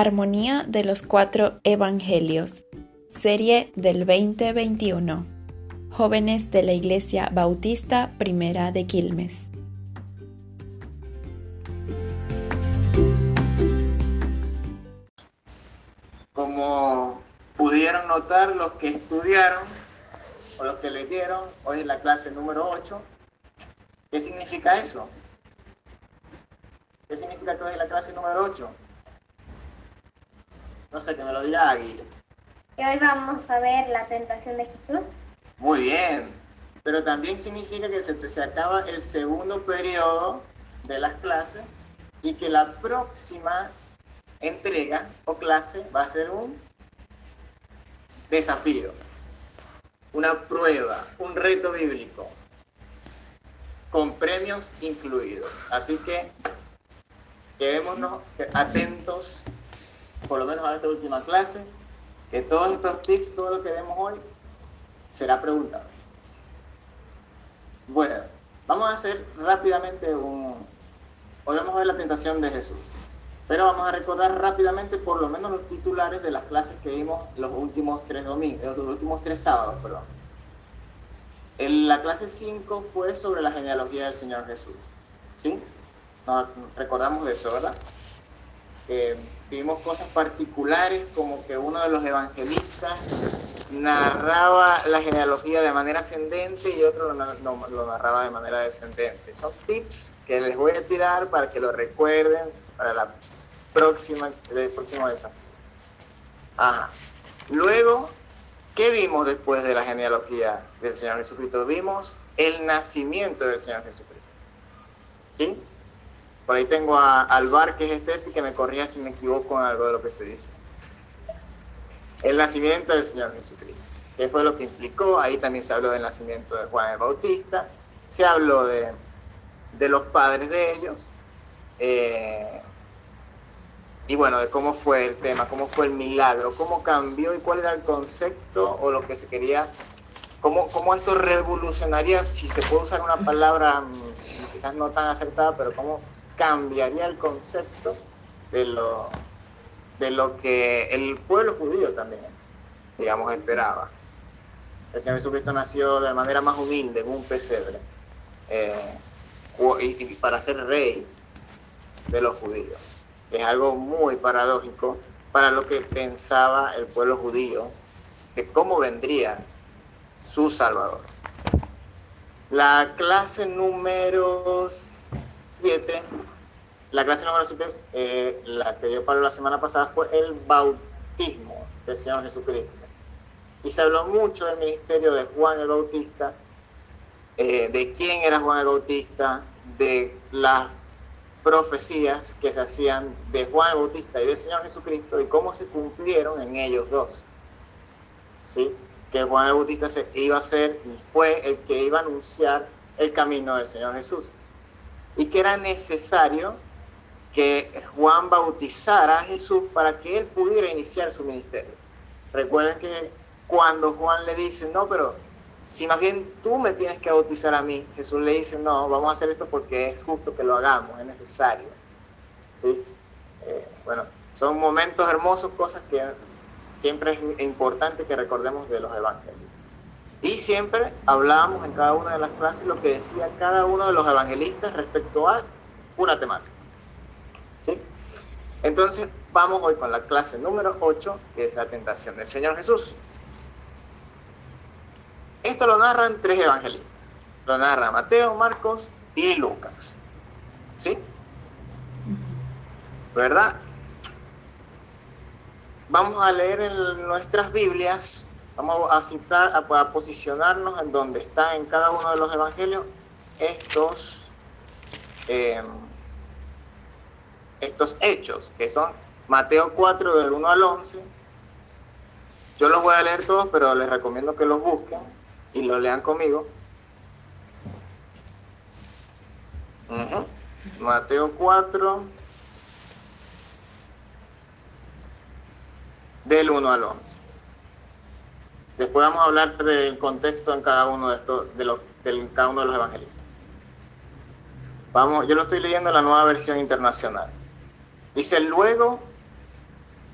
Armonía de los Cuatro Evangelios, serie del 2021. Jóvenes de la Iglesia Bautista Primera de Quilmes. Como pudieron notar los que estudiaron o los que leyeron, hoy es la clase número 8. ¿Qué significa eso? ¿Qué significa que hoy es la clase número 8? No sé, que me lo diga Agui. Y hoy vamos a ver la tentación de Jesús. Muy bien. Pero también significa que se, se acaba el segundo periodo de las clases y que la próxima entrega o clase va a ser un desafío, una prueba, un reto bíblico, con premios incluidos. Así que quedémonos atentos por lo menos a esta última clase, que todos estos tips, todo lo que demos hoy, será preguntado. Bueno, vamos a hacer rápidamente un... Hoy vamos a ver la tentación de Jesús, pero vamos a recordar rápidamente por lo menos los titulares de las clases que vimos los últimos tres domingos, los últimos tres sábados, perdón. En la clase 5 fue sobre la genealogía del Señor Jesús. ¿Sí? Nos recordamos de eso, ¿verdad? Eh, vimos cosas particulares como que uno de los evangelistas narraba la genealogía de manera ascendente y otro lo, narraba de manera descendente. Son tips que les voy a tirar para que lo recuerden para la próxima, el próximo desafío. Ajá. Luego, ¿qué vimos después de la genealogía del Señor Jesucristo? Vimos el nacimiento del Señor Jesucristo. ¿Sí? Por ahí tengo a, al bar que es Steffi que me corría si me equivoco en algo de lo que estoy diciendo. El nacimiento del Señor Jesucristo. ¿Qué fue lo que implicó? Ahí también se habló del nacimiento de Juan el Bautista. Se habló de, de los padres de ellos. Eh, y bueno, de cómo fue el tema, cómo fue el milagro, cómo cambió y cuál era el concepto o lo que se quería, cómo, cómo esto revolucionaría, si se puede usar una palabra mm, quizás no tan acertada, pero cómo cambiaría el concepto de lo, de lo que el pueblo judío también, digamos, esperaba. El Señor Jesucristo nació de manera más humilde, en un pesebre, eh, y, para ser rey de los judíos. Es algo muy paradójico para lo que pensaba el pueblo judío de cómo vendría su Salvador. La clase número 7 la clase número 7, eh, la que dio Pablo la semana pasada, fue el bautismo del Señor Jesucristo. Y se habló mucho del ministerio de Juan el Bautista, eh, de quién era Juan el Bautista, de las profecías que se hacían de Juan el Bautista y del Señor Jesucristo y cómo se cumplieron en ellos dos. ¿Sí? Que Juan el Bautista se iba a ser y fue el que iba a anunciar el camino del Señor Jesús. Y que era necesario que Juan bautizara a Jesús para que él pudiera iniciar su ministerio. Recuerden que cuando Juan le dice, no, pero si más bien tú me tienes que bautizar a mí, Jesús le dice, no, vamos a hacer esto porque es justo que lo hagamos, es necesario. ¿Sí? Eh, bueno, son momentos hermosos, cosas que siempre es importante que recordemos de los evangelios. Y siempre hablábamos en cada una de las clases lo que decía cada uno de los evangelistas respecto a una temática. Entonces, vamos hoy con la clase número 8, que es la tentación del Señor Jesús. Esto lo narran tres evangelistas. Lo narra Mateo, Marcos y Lucas. ¿Sí? ¿Verdad? Vamos a leer en nuestras Biblias, vamos a citar, a, posicionarnos en donde están en cada uno de los evangelios estos eh, estos hechos, que son Mateo 4 del 1 al 11. Yo los voy a leer todos, pero les recomiendo que los busquen y los lean conmigo. Mateo 4 del 1 al 11. Después vamos a hablar del contexto en cada uno de estos, de los, del, cada uno de los evangelistas. Vamos, yo lo estoy leyendo en la nueva versión internacional. Dice, luego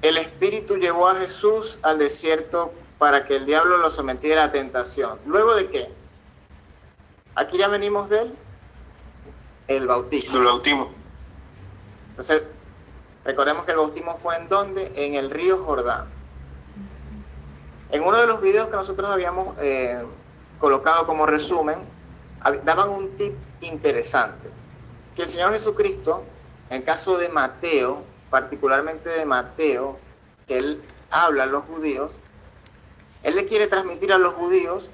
el Espíritu llevó a Jesús al desierto para que el diablo lo sometiera a tentación. ¿Luego de qué? Aquí ya venimos de él, el bautismo. El bautismo. Entonces, recordemos que el bautismo fue en dónde? En el río Jordán. En uno de los videos que nosotros habíamos eh, colocado como resumen, daban un tip interesante, que el Señor Jesucristo, en caso de Mateo, particularmente de Mateo, que él habla a los judíos, él le quiere transmitir a los judíos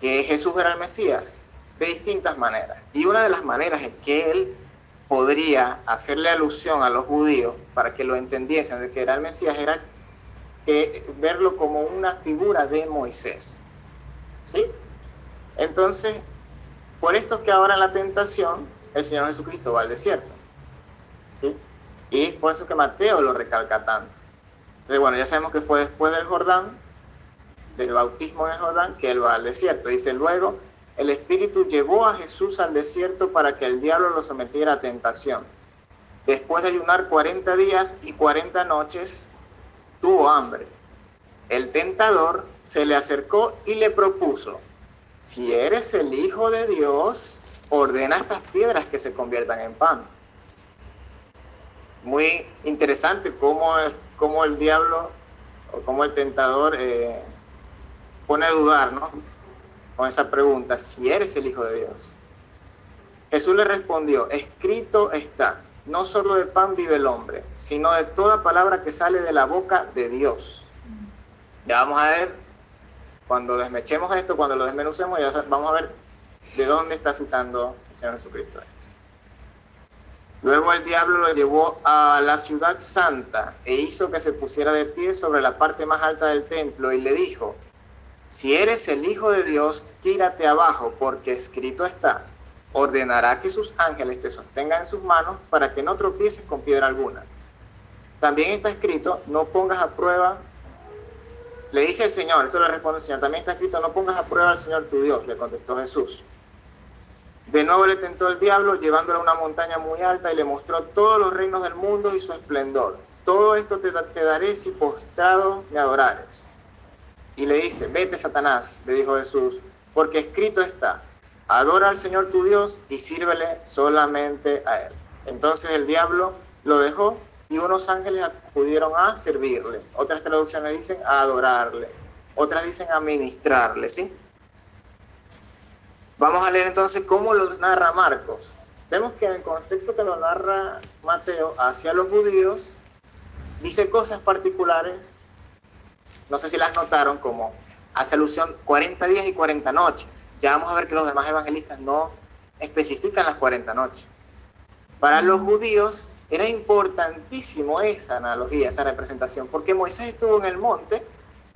que Jesús era el Mesías de distintas maneras. Y una de las maneras en que él podría hacerle alusión a los judíos para que lo entendiesen de que era el Mesías era verlo como una figura de Moisés. ¿Sí? Entonces, por esto que ahora en la tentación, el Señor Jesucristo va al desierto. Y por eso que Mateo lo recalca tanto. Entonces, bueno, ya sabemos que fue después del Jordán, del bautismo en el Jordán, que él va al desierto. Dice, luego el Espíritu llevó a Jesús al desierto para que el diablo lo sometiera a tentación. Después de ayunar 40 días y 40 noches, tuvo hambre. El tentador se le acercó y le propuso, si eres el Hijo de Dios, ordena estas piedras que se conviertan en pan muy interesante cómo, cómo el diablo o cómo el tentador eh, pone a dudar, ¿no? Con esa pregunta, si eres el Hijo de Dios. Jesús le respondió, escrito está, no solo de pan vive el hombre, sino de toda palabra que sale de la boca de Dios. Ya vamos a ver, cuando desmechemos esto, cuando lo desmenucemos, ya vamos a ver de dónde está citando el Señor Jesucristo. Luego el diablo lo llevó a la ciudad santa e hizo que se pusiera de pie sobre la parte más alta del templo y le dijo, si eres el Hijo de Dios, tírate abajo, porque escrito está, ordenará que sus ángeles te sostengan en sus manos para que no tropieces con piedra alguna. También está escrito, no pongas a prueba, le dice el Señor, eso le responde el Señor, también está escrito, no pongas a prueba al Señor tu Dios, le contestó Jesús. De nuevo le tentó el diablo, llevándolo a una montaña muy alta y le mostró todos los reinos del mundo y su esplendor. Todo esto te, daré si postrado me adorares. Y le dice, vete Satanás, le dijo Jesús, porque escrito está, adora al Señor tu Dios y sírvele solamente a Él. Entonces el diablo lo dejó y unos ángeles acudieron a servirle. Otras traducciones dicen a adorarle. Otras dicen a ministrarle, ¿sí? Vamos a leer entonces cómo lo narra Marcos. Vemos que en el contexto que lo narra Mateo hacia los judíos, dice cosas particulares, no sé si las notaron, como hace alusión 40 días y 40 noches. Ya vamos a ver que los demás evangelistas no especifican las 40 noches. Para los judíos era importantísimo esa analogía, esa representación, porque Moisés estuvo en el monte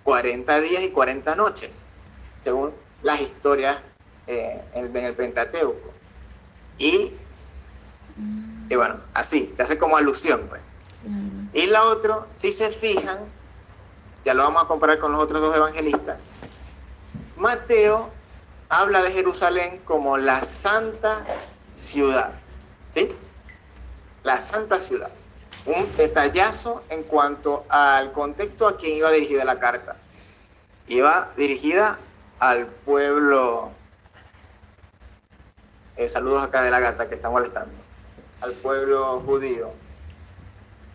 40 días y 40 noches, según las historias eh, en, el Pentateuco. Y, y, bueno, así, se hace como alusión. Pues. Y la otra, si se fijan, ya lo vamos a comparar con los otros dos evangelistas, Mateo habla de Jerusalén como la santa ciudad. ¿Sí? La santa ciudad. Un detallazo en cuanto al contexto a quien iba dirigida la carta. Iba dirigida al pueblo eh, saludos acá de la gata que está molestando. Al pueblo judío.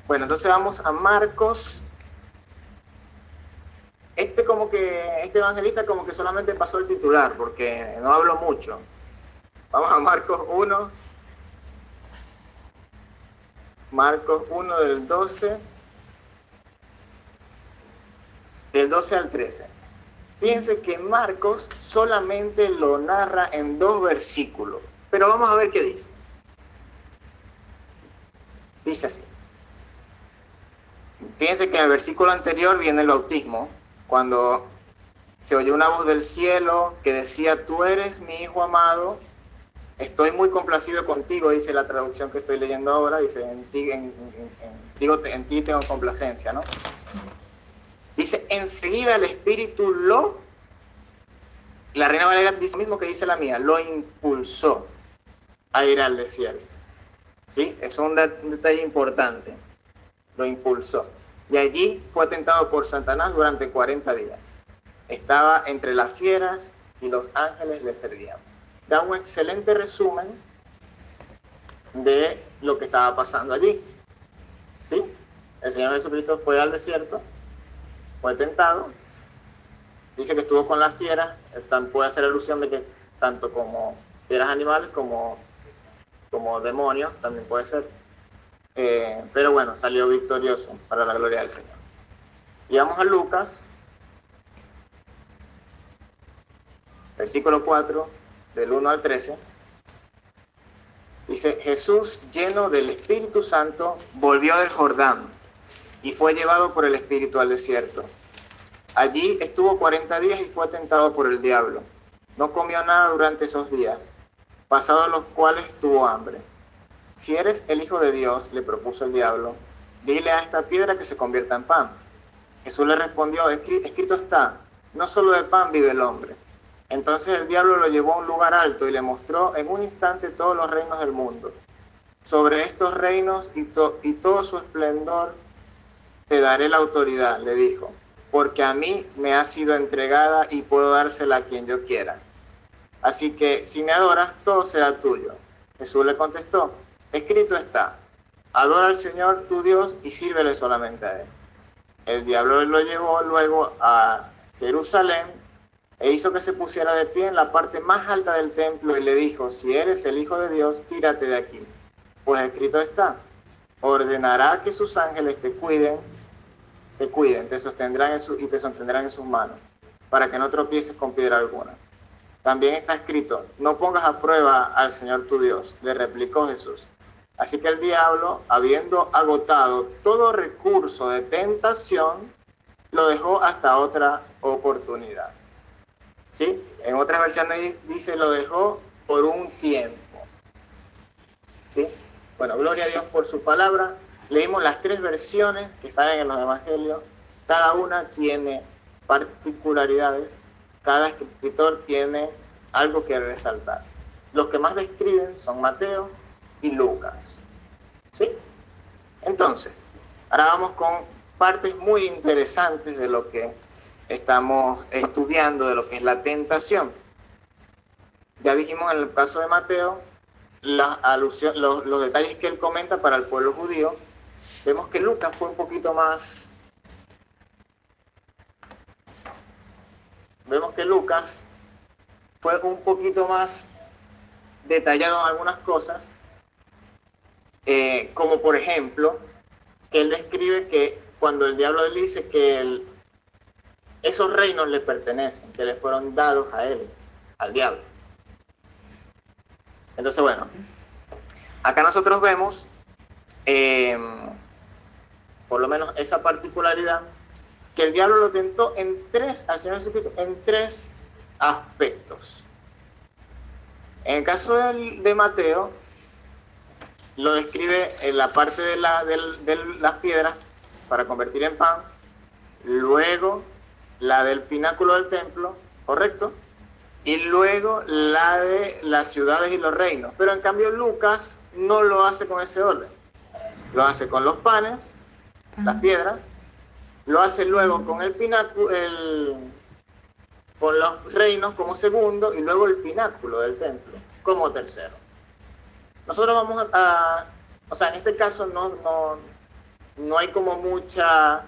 Bueno, entonces vamos a Marcos. Este como que, este evangelista como que solamente pasó el titular, porque no hablo mucho. Vamos a Marcos 1. Marcos 1 del 12. Del 12 al 13. Fíjense que Marcos solamente lo narra en dos versículos, pero vamos a ver qué dice. Dice así. Fíjense que en el versículo anterior viene el bautismo, cuando se oyó una voz del cielo que decía, tú eres mi hijo amado, estoy muy complacido contigo, dice la traducción que estoy leyendo ahora, dice, en ti, en, ti tengo complacencia, ¿no? Dice, enseguida el Espíritu lo, la Reina Valera dice lo mismo que dice la mía, lo impulsó a ir al desierto. ¿Sí? Es un, detalle importante. Lo impulsó. y allí fue tentado por Satanás durante 40 días. Estaba entre las fieras y los ángeles le servían. Da un excelente resumen de lo que estaba pasando allí. ¿Sí? El Señor Jesucristo fue al desierto, fue tentado, dice que estuvo con las fieras, puede hacer alusión de que tanto como fieras animales como, como demonios, también puede ser. Eh, pero bueno, salió victorioso para la gloria del Señor. Y vamos a Lucas, versículo 4, del 1 al 13. Dice, Jesús lleno del Espíritu Santo volvió del Jordán y fue llevado por el Espíritu al desierto. Allí estuvo 40 días y fue tentado por el diablo. No comió nada durante esos días, pasados los cuales tuvo hambre. Si eres el Hijo de Dios, le propuso el diablo, dile a esta piedra que se convierta en pan. Jesús le respondió, escrito está, no solo de pan vive el hombre. Entonces el diablo lo llevó a un lugar alto y le mostró en un instante todos los reinos del mundo. Sobre estos reinos y, y todo su esplendor te daré la autoridad, le dijo, porque a mí me ha sido entregada y puedo dársela a quien yo quiera. Así que si me adoras, todo será tuyo. Jesús le contestó, escrito está, adora al Señor tu Dios y sírvele solamente a Él. El diablo lo llevó luego a Jerusalén e hizo que se pusiera de pie en la parte más alta del templo y le dijo, si eres el Hijo de Dios, tírate de aquí. Pues escrito está, ordenará que sus ángeles te cuiden, te cuiden, te sostendrán en y te sostendrán en sus manos, para que no tropieces con piedra alguna. También está escrito, no pongas a prueba al Señor tu Dios, le replicó Jesús. Así que el diablo, habiendo agotado todo recurso de tentación, lo dejó hasta otra oportunidad. ¿Sí? En otras versiones dice lo dejó por un tiempo. ¿Sí? Bueno, gloria a Dios por su palabra. Leímos las tres versiones que salen en los evangelios. Cada una tiene particularidades. Cada escritor tiene algo que resaltar. Los que más describen son Mateo y Lucas. ¿Sí? Entonces, ahora vamos con partes muy interesantes de lo que estamos estudiando de lo que es la tentación. Ya dijimos en el caso de Mateo los detalles que él comenta para el pueblo judío. Vemos que Lucas fue un poquito más... Vemos que Lucas fue un poquito más detallado en algunas cosas, eh, como por ejemplo, que él describe que cuando el diablo le dice que esos reinos le pertenecen, que le fueron dados a él, al diablo. Entonces, bueno, acá nosotros vemos, em, por lo menos esa particularidad, que el diablo lo tentó en tres, al Señor Jesucristo, en tres aspectos. En el caso de Mateo, lo describe en la parte de, la, de las piedras para convertir en pan, luego la del pináculo del templo, ¿correcto? Y luego la de las ciudades y los reinos. Pero en cambio Lucas no lo hace con ese orden. Lo hace con los panes, las piedras, lo hace luego con el pináculo, con los reinos como segundo y luego el pináculo del templo como tercero. Nosotros vamos a, o sea, en este caso no, no, no hay como mucha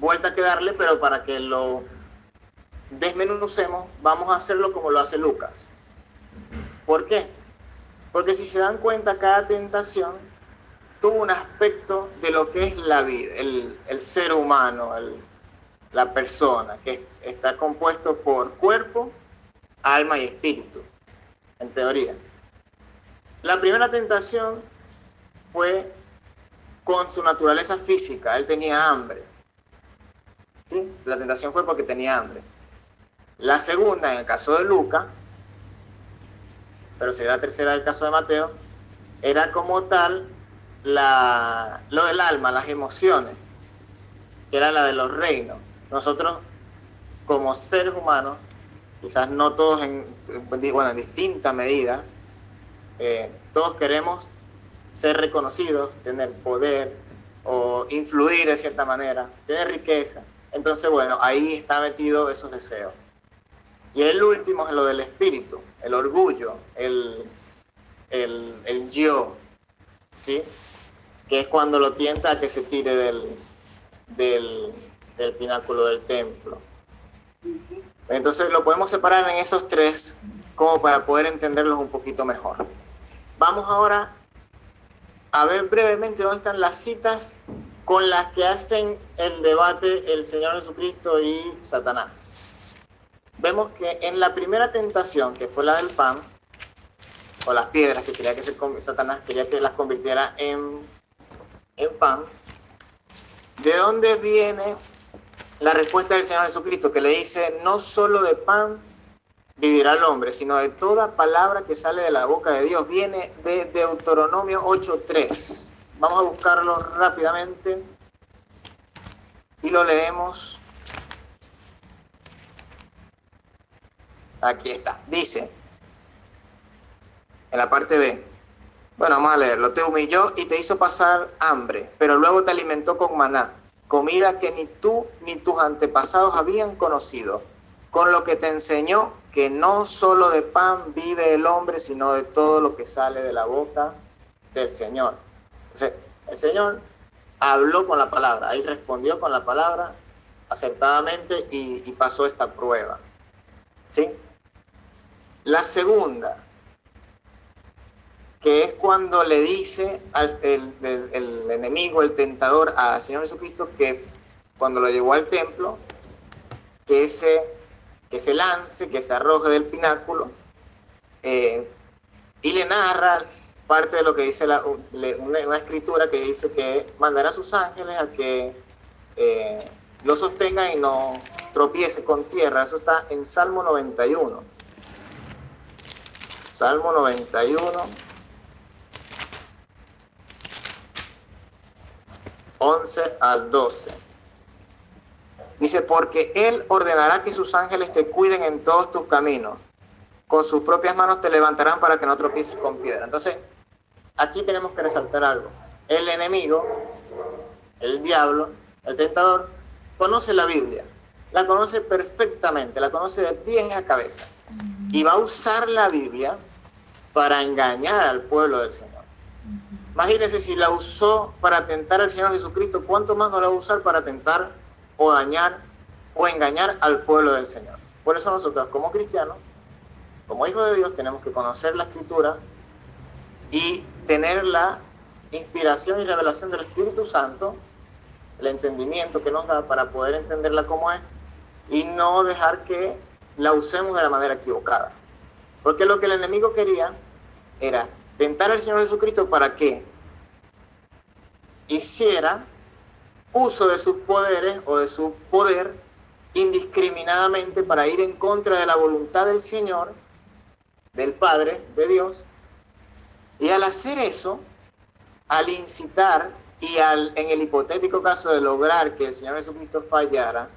vuelta que darle, pero para que lo desmenucemos, vamos a hacerlo como lo hace Lucas. ¿Por qué? Porque si se dan cuenta, cada tentación tuvo un aspecto de lo que es la vida, el, ser humano, la persona, que está compuesto por cuerpo, alma y espíritu, en teoría. La primera tentación fue con su naturaleza física, él tenía hambre. La tentación fue porque tenía hambre. La segunda, en el caso de Luca, pero sería la tercera del caso de Mateo, era como tal la, lo del alma, las emociones, que era la de los reinos. Nosotros, como seres humanos, quizás no todos en, bueno, en distinta medida, eh, todos queremos ser reconocidos, tener poder, o influir de cierta manera, tener riqueza. Entonces, bueno, ahí está metido esos deseos. Y el último es lo del espíritu, el orgullo, el, el, yo, ¿sí? Que es cuando lo tienta a que se tire del, del, del pináculo del templo. Entonces lo podemos separar en esos tres como para poder entenderlos un poquito mejor. Vamos ahora a ver brevemente dónde están las citas con las que hacen el debate el Señor Jesucristo y Satanás. Vemos que en la primera tentación, que fue la del pan, o las piedras que quería que Satanás quería que las convirtiera en, en pan, ¿de dónde viene la respuesta del Señor Jesucristo que le dice, no solo de pan vivirá el hombre, sino de toda palabra que sale de la boca de Dios. Viene de Deuteronomio 8.3. Vamos a buscarlo rápidamente y lo leemos. Aquí está. Dice, en la parte B, bueno, vamos a leerlo. Te humilló y te hizo pasar hambre, pero luego te alimentó con maná, comida que ni tú ni tus antepasados habían conocido, con lo que te enseñó que no solo de pan vive el hombre, sino de todo lo que sale de la boca del Señor. el Señor habló con la palabra, ahí respondió con la palabra acertadamente y, pasó esta prueba. ¿Sí? La segunda, que es cuando le dice al el, enemigo, el tentador, al Señor Jesucristo, que cuando lo llevó al templo, que ese que se lance, que se arroje del pináculo, eh, y le narra parte de lo que dice una, escritura que dice que mandará a sus ángeles a que eh, lo sostengan y no tropiece con tierra. Eso está en Salmo 91. Salmo 91. 11 al 12. Dice, porque Él ordenará que sus ángeles te cuiden en todos tus caminos. Con sus propias manos te levantarán para que no tropieces con piedra. Entonces, aquí tenemos que resaltar algo. El enemigo, el diablo, el tentador, conoce la Biblia. La conoce perfectamente, la conoce de pies a cabeza. Y va a usar la Biblia para engañar al pueblo del Señor. Imagínense si la usó para tentar al Señor Jesucristo, ¿cuánto más no la va a usar para tentar o dañar o engañar al pueblo del Señor. Por eso nosotros como cristianos, como hijos de Dios, tenemos que conocer la escritura y tener la inspiración y revelación del Espíritu Santo, el entendimiento que nos da para poder entenderla como es y no dejar que la usemos de la manera equivocada. Porque lo que el enemigo quería era tentar al Señor Jesucristo para que hiciera uso de sus poderes o de su poder indiscriminadamente para ir en contra de la voluntad del Señor, del Padre, de Dios. Y al hacer eso, al incitar y al, en el hipotético caso de lograr que el Señor Jesucristo fallara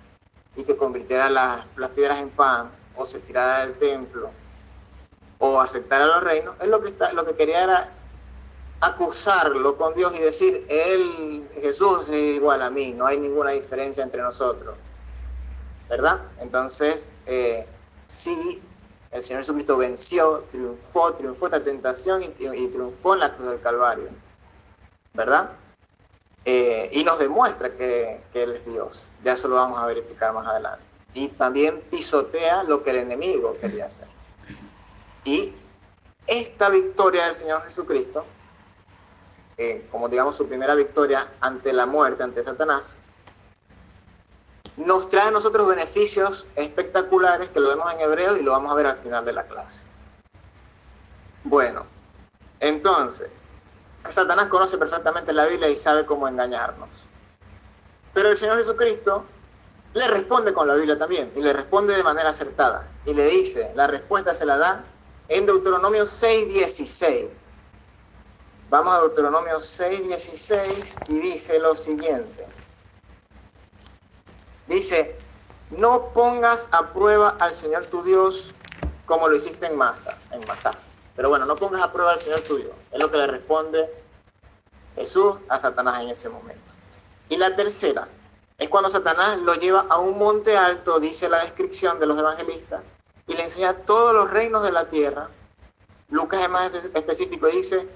y que convirtiera las, las piedras en pan o se tirara del templo o aceptara los reinos, él lo que, está, lo que quería era acusarlo con Dios y decir, Él, Jesús es igual a mí, no hay ninguna diferencia entre nosotros. ¿Verdad? Entonces, eh, sí, el Señor Jesucristo venció, triunfó, triunfó esta tentación y, triunfó en la cruz del Calvario. ¿Verdad? Eh, y nos demuestra que, que Él es Dios. Ya eso lo vamos a verificar más adelante. Y también pisotea lo que el enemigo quería hacer. Y esta victoria del Señor Jesucristo eh, como digamos su primera victoria ante la muerte, ante Satanás, nos trae a nosotros beneficios espectaculares que lo vemos en hebreo y lo vamos a ver al final de la clase. Bueno, entonces, Satanás conoce perfectamente la Biblia y sabe cómo engañarnos. Pero el Señor Jesucristo le responde con la Biblia también y le responde de manera acertada y le dice, la respuesta se la da en Deuteronomio 6:16. Vamos a Deuteronomio 6:16 y dice lo siguiente. Dice, no pongas a prueba al Señor tu Dios como lo hiciste en Masa, en Masá. Pero bueno, no pongas a prueba al Señor tu Dios. Es lo que le responde Jesús a Satanás en ese momento. Y la tercera es cuando Satanás lo lleva a un monte alto, dice la descripción de los evangelistas, y le enseña todos los reinos de la tierra. Lucas es más específico, dice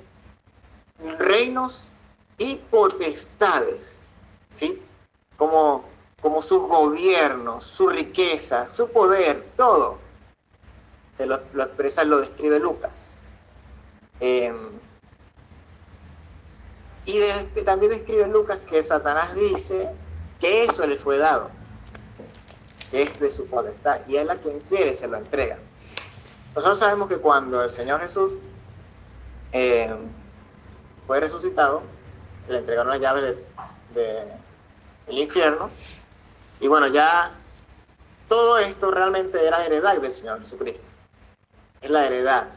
reinos y potestades, ¿sí? Como, como sus gobiernos, su riqueza, su poder, todo. Se lo, expresa, lo describe Lucas. Em, y también describe Lucas que Satanás dice que eso le fue dado, es de su potestad, y él a quien quiere se lo entrega. Nosotros sabemos que cuando el Señor Jesús eh, fue resucitado, se le entregaron las llaves del de, infierno, y bueno, ya todo esto realmente era heredad del Señor Jesucristo. Es la heredad.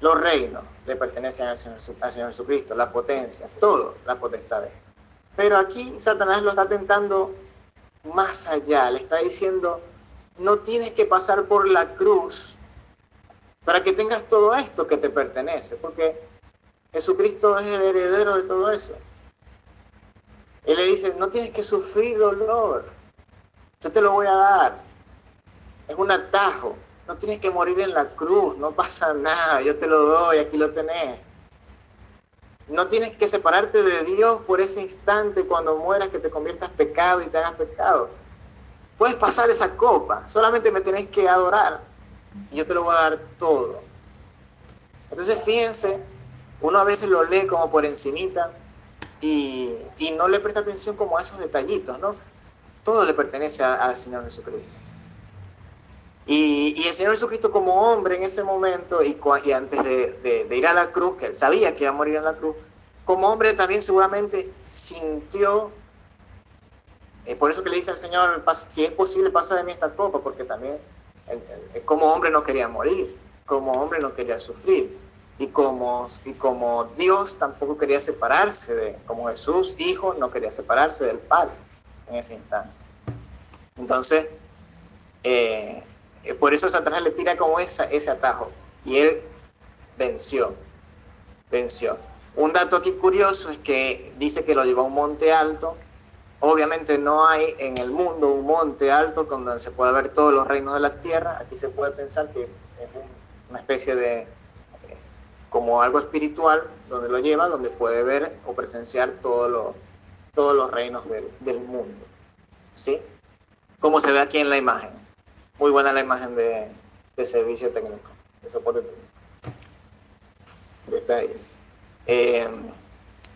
Los reinos le pertenecen al Señor, al Señor Jesucristo, la potencia, todo, la potestad. Pero aquí Satanás lo está tentando más allá, le está diciendo, no tienes que pasar por la cruz para que tengas todo esto que te pertenece, porque Jesucristo es el heredero de todo eso. Él le dice, no tienes que sufrir dolor, yo te lo voy a dar. Es un atajo, no tienes que morir en la cruz, no pasa nada, yo te lo doy, aquí lo tenés. No tienes que separarte de Dios por ese instante cuando mueras que te conviertas pecado y te hagas pecado. Puedes pasar esa copa, solamente me tenés que adorar y yo te lo voy a dar todo. Entonces fíjense, uno a veces lo lee como por encimita y, no le presta atención como a esos detallitos, ¿no? Todo le pertenece al Señor Jesucristo. Y, el Señor Jesucristo como hombre en ese momento y, antes de, ir a la cruz, que él sabía que iba a morir en la cruz, como hombre también seguramente sintió, eh, por eso que le dice al Señor, si es posible pasa de mí esta copa, porque también como hombre no quería morir, como hombre no quería sufrir, y como, y como Dios tampoco quería separarse de, como Jesús, hijo, no quería separarse del Padre en ese instante. Entonces, eh, eh, por eso Satanás le tira como esa, ese atajo. Y él venció. Venció. Un dato aquí curioso es que dice que lo llevó a un monte alto. Obviamente no hay en el mundo un monte alto donde se pueda ver todos los reinos de la tierra. Aquí se puede pensar que es una especie de, eh, como algo espiritual, donde lo lleva, donde puede ver o presenciar todos los, reinos del, del mundo. ¿Sí? Como se ve aquí en la imagen. Muy buena la imagen de, servicio técnico, de soporte técnico. Está ahí. Eh,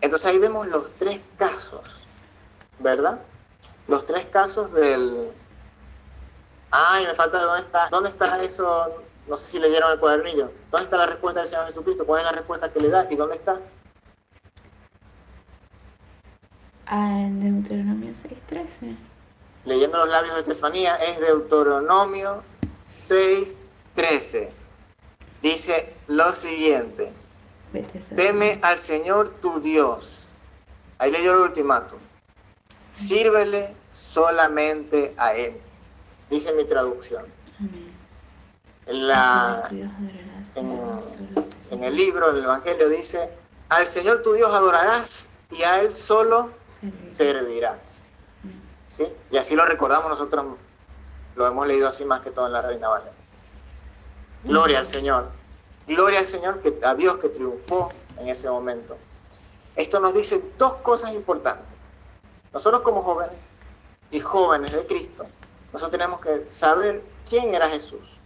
entonces ahí vemos los tres casos, ¿verdad? Los tres casos del... Ay, me falta dónde está, dónde está eso, no sé si le dieron el cuadernillo. ¿Dónde está la respuesta del Señor Jesucristo? ¿Cuál es la respuesta que le da? ¿Y dónde está? Ah, en Deuteronomio 6.13 leyendo los labios de Estefanía, es Deuteronomio 6.13. Dice lo siguiente, teme al Señor tu Dios. Ahí leyó el ultimátum. Sírvele solamente a Él. Dice mi traducción. La, en, el libro, en el Evangelio dice, al Señor tu Dios adorarás y a Él solo servirás. ¿Sí? Y así lo recordamos nosotros, lo hemos leído así más que todo en la Reina Valera. Gloria al Señor. Gloria al Señor, que, a Dios que triunfó en ese momento. Esto nos dice dos cosas importantes. Nosotros como jóvenes y jóvenes de Cristo, nosotros tenemos que saber quién era Jesús.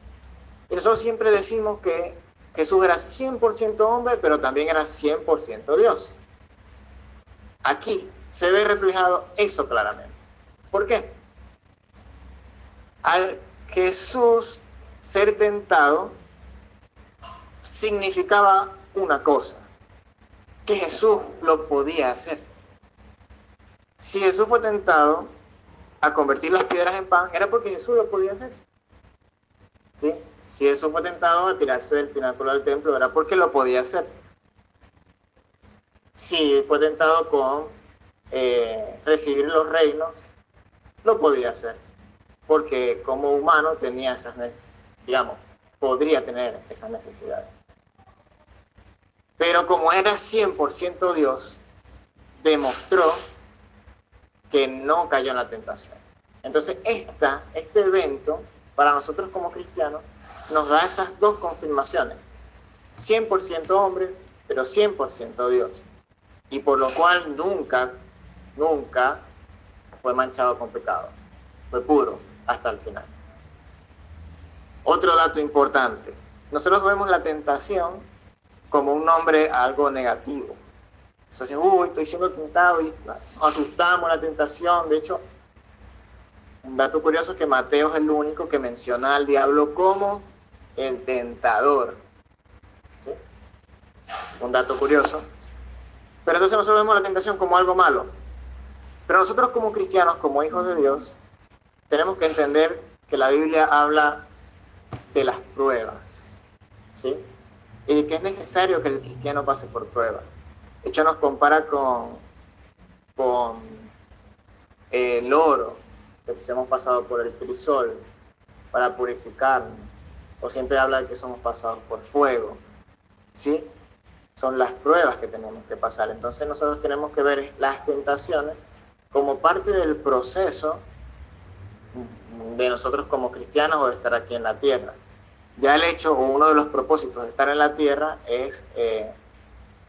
Y nosotros siempre decimos que Jesús era 100% hombre, pero también era 100% Dios. Aquí se ve reflejado eso claramente. ¿Por qué? Al Jesús ser tentado significaba una cosa, que Jesús lo podía hacer. Si Jesús fue tentado a convertir las piedras en pan, era porque Jesús lo podía hacer. ¿Sí? Si Jesús fue tentado a tirarse del pináculo del templo, era porque lo podía hacer. Si fue tentado con eh, recibir los reinos, lo podía hacer, porque como humano tenía esas, digamos, podría tener esas necesidades. Pero como era 100% Dios, demostró que no cayó en la tentación. Entonces, esta, este evento, para nosotros como cristianos, nos da esas dos confirmaciones. 100% hombre, pero 100% Dios. Y por lo cual nunca, nunca fue manchado con pecado. Fue puro hasta el final. Otro dato importante. Nosotros vemos la tentación como un nombre algo negativo. Entonces, uy, estoy siendo tentado y nos asustamos la tentación. De hecho, un dato curioso es que Mateo es el único que menciona al diablo como el tentador. Un dato curioso. Pero entonces nosotros vemos la tentación como algo malo. Pero nosotros como cristianos, como hijos de Dios, tenemos que entender que la Biblia habla de las pruebas. ¿sí? Y de que es necesario que el cristiano pase por pruebas. De hecho, nos compara con, con el oro, que hemos pasado por el crisol para purificarnos. O siempre habla de que somos pasados por fuego. ¿Sí? Son las pruebas que tenemos que pasar. Entonces nosotros tenemos que ver las tentaciones como parte del proceso de nosotros como cristianos o de estar aquí en la tierra. Ya el hecho o uno de los propósitos de estar en la tierra es eh,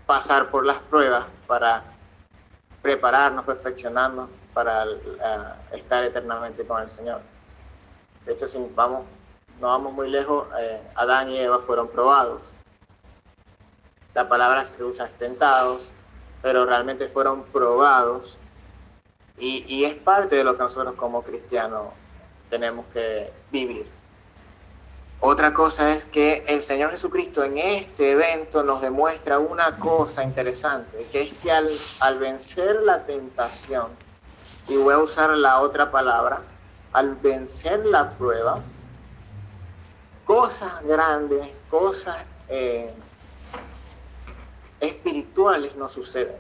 pasar por las pruebas para prepararnos, perfeccionarnos para eh, estar eternamente con el Señor. De hecho, si vamos, no vamos muy lejos, eh, Adán y Eva fueron probados. La palabra se usa tentados, pero realmente fueron probados y, es parte de lo que nosotros como cristianos tenemos que vivir. Otra cosa es que el Señor Jesucristo en este evento nos demuestra una cosa interesante, que es que al, vencer la tentación, y voy a usar la otra palabra, al vencer la prueba, cosas grandes, cosas eh, espirituales nos suceden.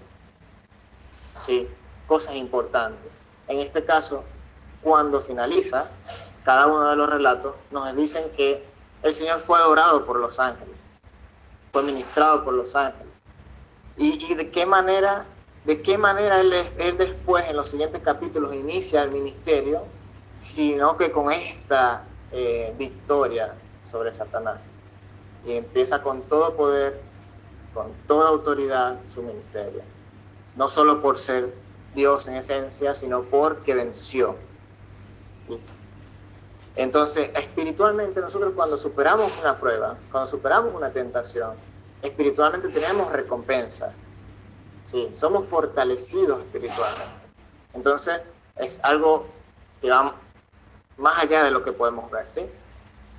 Sí, cosas importantes. En este caso, cuando finaliza cada uno de los relatos, nos dicen que el Señor fue adorado por los ángeles, fue ministrado por los ángeles. ¿Y, de qué manera, de qué manera él, él, después, en los siguientes capítulos, inicia el ministerio, sino que con esta eh, victoria sobre Satanás? Y empieza con todo poder, con toda autoridad su ministerio. No solo por ser Dios en esencia, sino porque venció entonces, espiritualmente nosotros cuando superamos una prueba, cuando superamos una tentación, espiritualmente tenemos recompensa. Sí, somos fortalecidos espiritualmente. Entonces, es algo que va más allá de lo que podemos ver, ¿sí?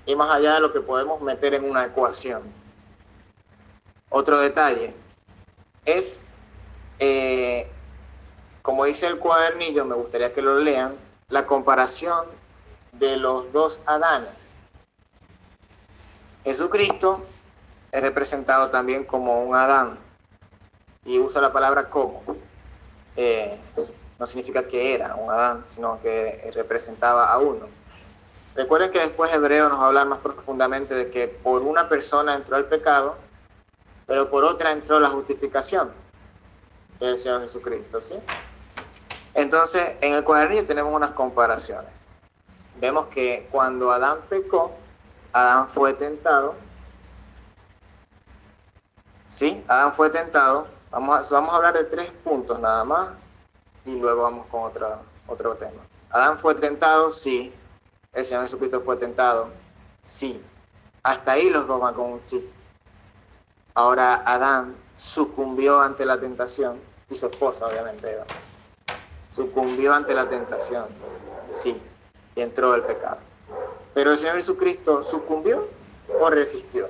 Y más allá de lo que podemos meter en una ecuación. Otro detalle es, eh, como dice el cuadernillo, me gustaría que lo lean, la comparación de los dos Adanes. Jesucristo es representado también como un Adán y usa la palabra como. Eh, no significa que era un Adán, sino que representaba a uno. Recuerden que después Hebreo nos va a hablar más profundamente de que por una persona entró el pecado, pero por otra entró la justificación, el Señor Jesucristo, ¿sí? Entonces, en el cuadernillo tenemos unas comparaciones vemos que cuando Adán pecó, Adán fue tentado. ¿Sí? Adán fue tentado. Vamos a, vamos a hablar de tres puntos nada más y luego vamos con otro, tema. Adán fue tentado, sí. El Señor Jesucristo fue tentado, sí. Hasta ahí los dos van con un sí. Ahora Adán sucumbió ante la tentación y su esposa, obviamente, Eva. Sucumbió ante la tentación, sí y entró el pecado. Pero el Señor Jesucristo sucumbió o resistió.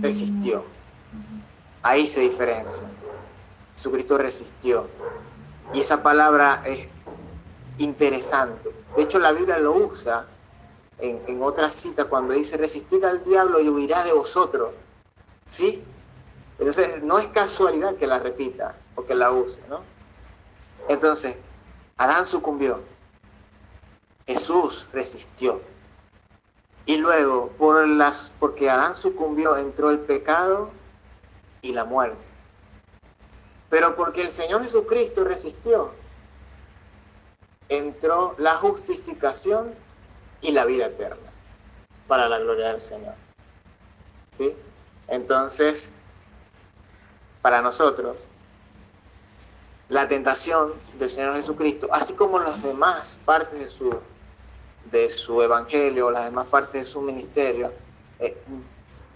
Resistió. Ahí se diferencia. Jesucristo resistió. Y esa palabra es interesante. De hecho, la Biblia lo usa en, en otra cita cuando dice, resistid al diablo y huirá de vosotros. ¿Sí? Entonces, no es casualidad que la repita o que la use, ¿no? Entonces, Adán sucumbió, Jesús resistió. Y luego, por las, porque Adán sucumbió, entró el pecado y la muerte. Pero porque el Señor Jesucristo resistió, entró la justificación y la vida eterna para la gloria del Señor. ¿Sí? Entonces, para nosotros, la tentación del Señor Jesucristo, así como las demás partes de su, de su evangelio, las demás partes de su ministerio, eh,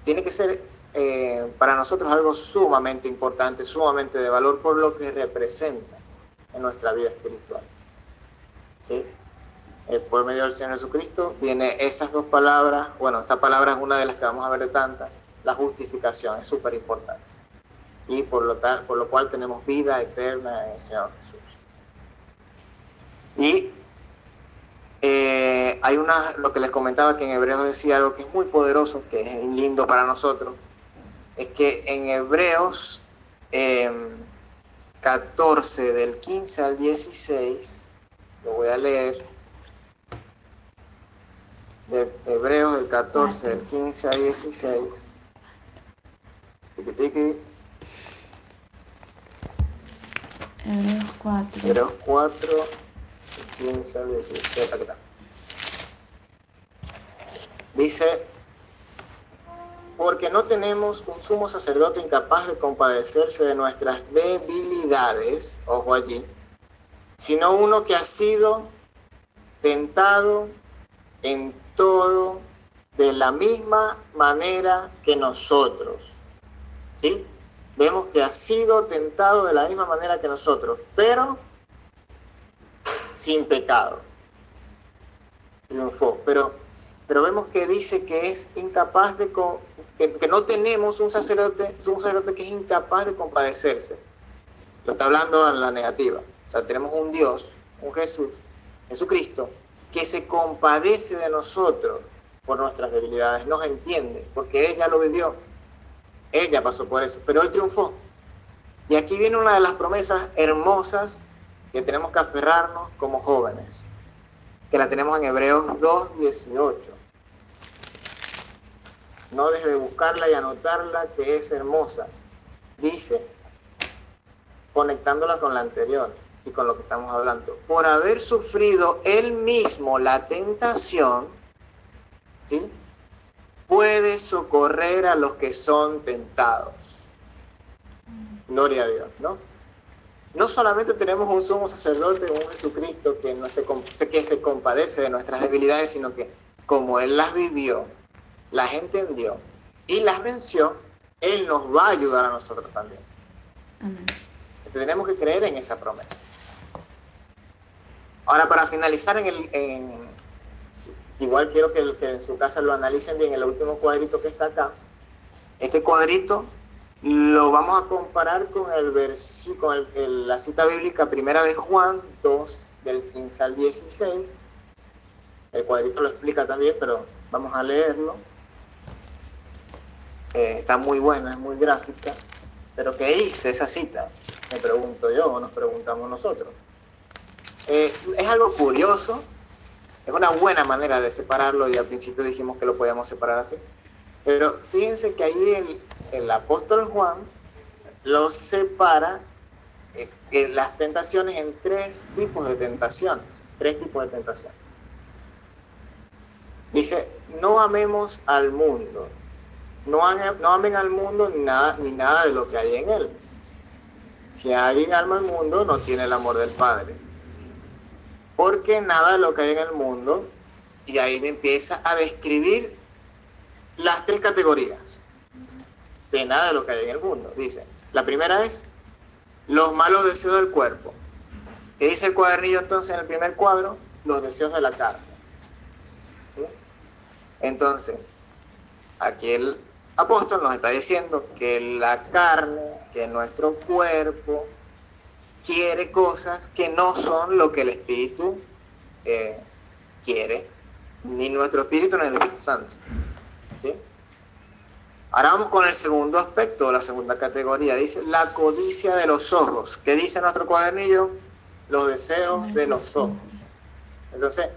tiene que ser eh, para nosotros algo sumamente importante, sumamente de valor por lo que representa en nuestra vida espiritual. ¿Sí? Eh, por medio del Señor Jesucristo viene esas dos palabras, bueno, esta palabra es una de las que vamos a ver de tantas, la justificación es súper importante y por lo, tal, por lo cual tenemos vida eterna en el Señor Jesús. Y eh, hay una, lo que les comentaba que en Hebreos decía algo que es muy poderoso, que es lindo para nosotros, es que en Hebreos 14 em, del 15 al 16, lo voy a leer, de Hebreos del 14 del 15 al 16, Hebreos 4. Hebreos 4, 15 al 17. Aquí está. Dice, porque no tenemos un sumo sacerdote incapaz de compadecerse de nuestras debilidades, ojo allí, sino uno que ha sido tentado en todo de la misma manera que nosotros. ¿Sí? Vemos que ha sido tentado de la misma manera que nosotros, pero sin pecado. Triunfó. Pero, pero vemos que dice que es incapaz de... Que, que no tenemos un sacerdote, un sacerdote que es incapaz de compadecerse. Lo está hablando en la negativa. O sea, tenemos un Dios, un Jesús, Jesucristo, que se compadece de nosotros por nuestras debilidades, nos entiende, porque Él ya lo vivió ella pasó por eso, pero él triunfó. Y aquí viene una de las promesas hermosas que tenemos que aferrarnos como jóvenes, que la tenemos en Hebreos 2.18. No deje de buscarla y anotarla, que es hermosa. Dice, conectándola con la anterior y con lo que estamos hablando, por haber sufrido él mismo la tentación, ¿sí? Puede socorrer a los que son tentados. Gloria a Dios, ¿no? No solamente tenemos un sumo sacerdote, un Jesucristo que, no se, que se compadece de nuestras debilidades, sino que como Él las vivió, las entendió y las venció, Él nos va a ayudar a nosotros también. Entonces tenemos que creer en esa promesa. Ahora, para finalizar en el, en, Igual quiero que, en su casa lo analicen bien, el último cuadrito que está acá. Este cuadrito lo vamos a comparar con el versículo, con la cita bíblica primera de Juan 2, del 15 al 16. El cuadrito lo explica también, pero vamos a leerlo. Eh, está muy buena, es muy gráfica. Pero ¿qué dice esa cita? Me pregunto yo o nos preguntamos nosotros. Eh, es algo curioso es una buena manera de separarlo y al principio dijimos que lo podíamos separar así. Pero fíjense que ahí el, apóstol Juan lo separa eh, las tentaciones en tres tipos de tentaciones. Tres tipos de tentaciones. Dice, no amemos al mundo. No, no amen al mundo ni nada, ni nada de lo que hay en él. Si alguien ama al mundo, no tiene el amor del Padre porque nada de lo que hay en el mundo, y ahí me empieza a describir las tres categorías de nada de lo que hay en el mundo. Dice, la primera es los malos deseos del cuerpo. ¿Qué dice el cuadernillo entonces en el primer cuadro? Los deseos de la carne. Entonces, aquí el apóstol nos está diciendo que la carne, que nuestro cuerpo, quiere cosas que no son lo que el Espíritu eh, quiere, ni nuestro Espíritu ni el Espíritu Santo. ¿sí? Ahora vamos con el segundo aspecto, la segunda categoría. Dice la codicia de los ojos. ¿Qué dice nuestro cuadernillo? Los deseos de los ojos. Entonces,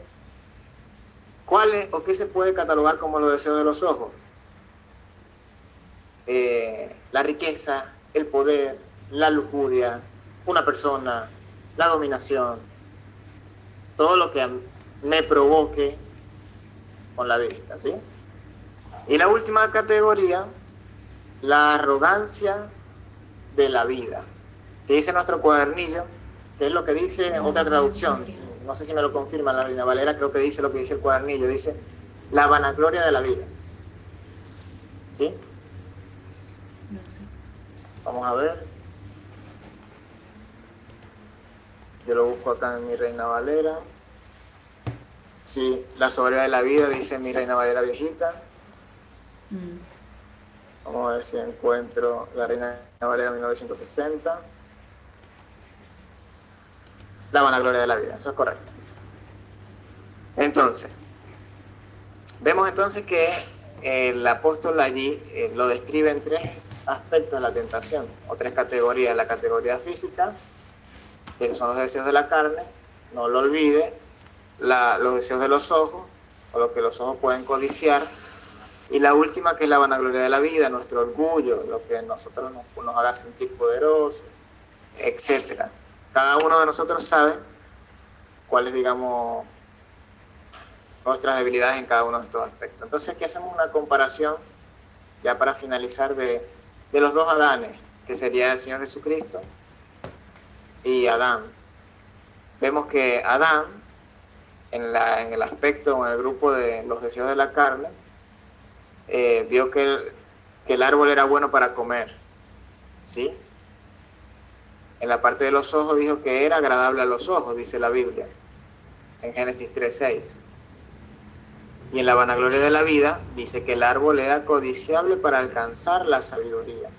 ¿cuál es o qué se puede catalogar como los deseos de los ojos? Eh, la riqueza, el poder, la lujuria, una persona, la dominación, todo lo que me provoque con la vista, ¿sí? Y la última categoría, la arrogancia de la vida, que dice nuestro cuadernillo, que es lo que dice otra traducción, no sé si me lo confirma la Reina Valera, creo que dice lo que dice el cuadernillo, dice la vanagloria de la vida. ¿Sí? Vamos a ver. Yo lo busco acá en mi Reina Valera. Sí, la soberbia de la vida, dice mi Reina Valera viejita. Mm. Vamos a ver si encuentro la Reina Valera 1960. La vanagloria de la vida, eso es correcto. Entonces, vemos entonces que el apóstol allí eh, lo describe en tres aspectos de la tentación, o tres categorías. La categoría física, que son los deseos de la carne, no lo olvide, los deseos de los ojos, o lo que los ojos pueden codiciar, y la última que es la vanagloria de la vida, nuestro orgullo, lo que nosotros nos, nos haga sentir poderosos, etc. Cada uno de nosotros sabe cuáles, digamos, nuestras debilidades en cada uno de estos aspectos. Entonces aquí hacemos una comparación, ya para finalizar, de, de los dos Adanes, que sería el Señor Jesucristo y Adán. Vemos que Adán, en, la, en el aspecto, en el grupo de los deseos de la carne, eh, vio que el, que el árbol era bueno para comer, ¿sí? En la parte de los ojos dijo que era agradable a los ojos, dice la Biblia, en Génesis 3.6. Y en la vanagloria de la vida dice que el árbol era codiciable para alcanzar la sabiduría.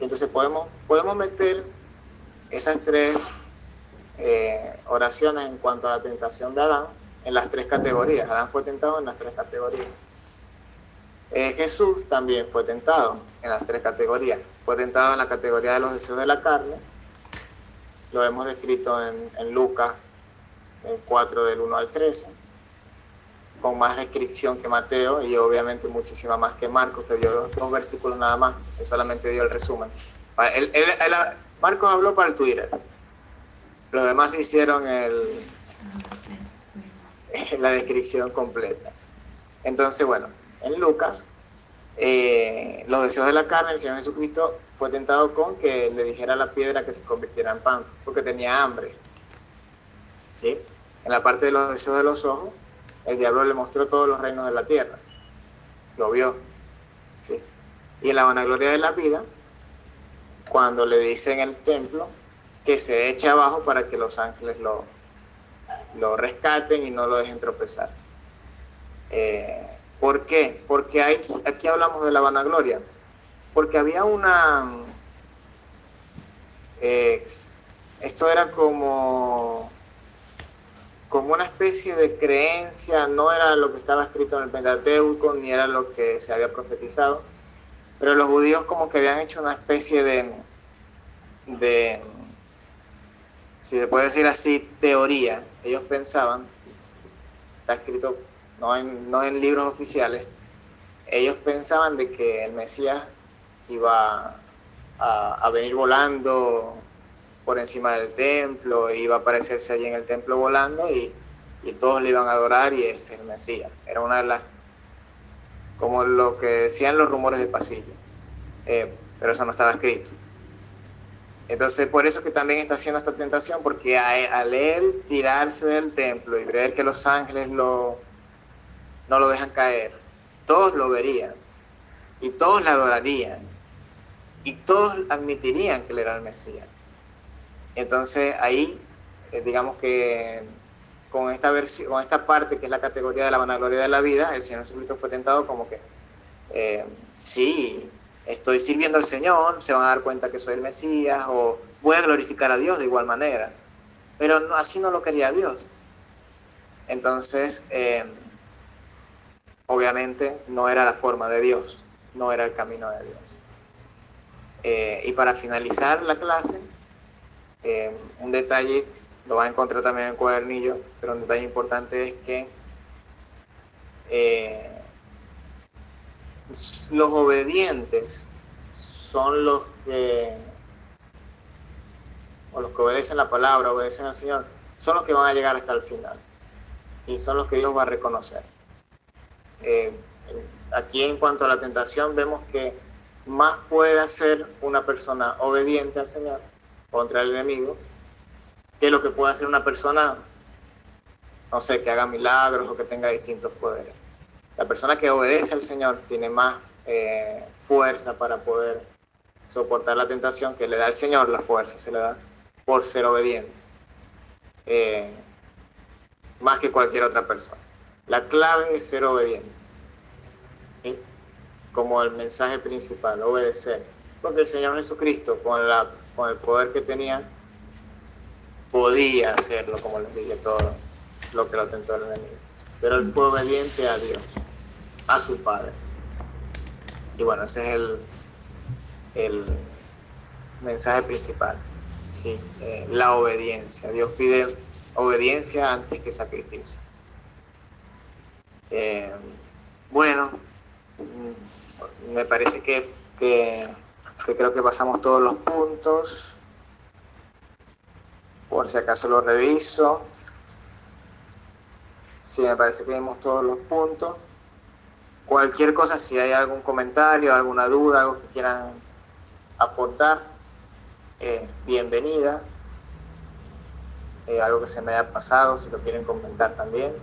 entonces podemos, podemos meter esas tres eh, oraciones en cuanto a la tentación de Adán en las tres categorías. Adán fue tentado en las tres categorías. Eh, Jesús también fue tentado en las tres categorías. Fue tentado en la categoría de los deseos de la carne. Lo hemos descrito en, en Lucas en 4 del 1 al 13 con más descripción que Mateo y obviamente muchísima más que Marcos, que dio dos, versículos nada más, que solamente dio el resumen. Ah, Marcos habló para el Twitter, los demás hicieron el, la descripción completa. Entonces, bueno, en Lucas, eh, los deseos de la carne, el Señor Jesucristo fue tentado con que le dijera la piedra que se convirtiera en pan, porque tenía hambre. ¿Sí? En la parte de los deseos de los ojos, el diablo le mostró todos los reinos de la tierra. Lo vio. ¿sí? Y en la vanagloria de la vida, cuando le dice en el templo que se eche abajo para que los ángeles lo, lo rescaten y no lo dejen tropezar. Eh, ¿Por qué? Porque hay, aquí hablamos de la vanagloria. Porque había una... Eh, esto era como como una especie de creencia, no era lo que estaba escrito en el Pentateuco, ni era lo que se había profetizado, pero los judíos como que habían hecho una especie de, de si se puede decir así, teoría. Ellos pensaban, está escrito no en, no en libros oficiales, ellos pensaban de que el Mesías iba a, a venir volando por encima del templo, iba a aparecerse allí en el templo volando y, todos le iban a adorar y es el Mesías. Era una de las, como lo que decían los rumores de pasillo, eh, pero eso no estaba escrito. Entonces, por eso que también está haciendo esta tentación, porque al él tirarse del templo y ver que los ángeles lo, no lo dejan caer, todos lo verían y todos le adorarían y todos admitirían que él era el Mesías. Entonces ahí, eh, digamos que con esta, versión, con esta parte que es la categoría de la vanagloria de la vida, el Señor Jesucristo fue tentado como que, eh, sí, estoy sirviendo al Señor, se van a dar cuenta que soy el Mesías, o voy a glorificar a Dios de igual manera. Pero no, así no lo quería Dios. Entonces, eh, obviamente no era la forma de Dios, no era el camino de Dios. y para finalizar la clase, eh, un detalle, lo va a encontrar también en el cuadernillo, pero un detalle importante es que eh, los obedientes son los que, o los que obedecen la palabra, obedecen al Señor, son los que van a llegar hasta el final. Y son los que Dios va a reconocer. Eh, aquí en cuanto a la tentación vemos que más puede hacer una persona obediente al Señor contra el enemigo que lo que puede hacer una persona, no sé, que haga milagros o que tenga distintos poderes. La persona que obedece al Señor tiene más eh, fuerza para poder soportar la tentación que le da el Señor, la fuerza se le da por ser obediente, eh, más que cualquier otra persona. La clave es ser obediente como el mensaje principal, obedecer. Porque el Señor Jesucristo, con, la, con el poder que tenía, podía hacerlo, como les dije, todo lo que lo tentó el enemigo. Pero él fue obediente a Dios, a su Padre. Y bueno, ese es el, el mensaje principal, ¿sí? Eh, la obediencia. Dios pide obediencia antes que sacrificio. Eh, bueno, me parece que, creo que pasamos todos los puntos. Por si acaso lo reviso. Sí, me parece que vimos todos los puntos. Cualquier cosa, si hay algún comentario, alguna duda, algo que quieran aportar, eh, bienvenida. Eh, algo que se me haya pasado, si lo quieren comentar también.